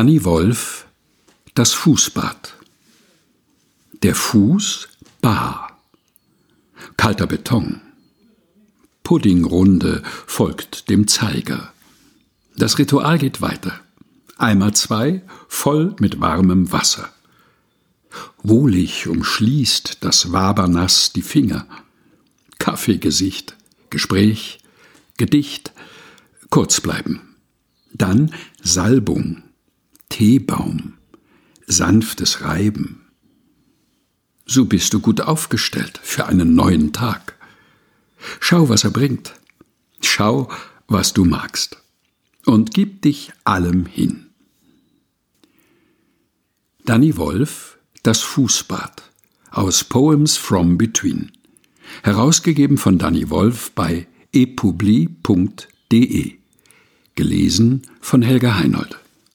Danny Wolf Das Fußbad Der Fuß bar Kalter Beton Puddingrunde folgt dem Zeiger. Das Ritual geht weiter. Einmal zwei, voll mit warmem Wasser. Wohlig umschließt das Wabernass die Finger. Kaffeegesicht, Gespräch, Gedicht, kurz bleiben. Dann Salbung, Teebaum, sanftes Reiben. So bist du gut aufgestellt für einen neuen Tag. Schau, was er bringt. Schau, was du magst. Und gib dich allem hin. Danny Wolf, Das Fußbad aus Poems from Between. Herausgegeben von Danny Wolf bei epubli.de. Gelesen von Helga Heinold.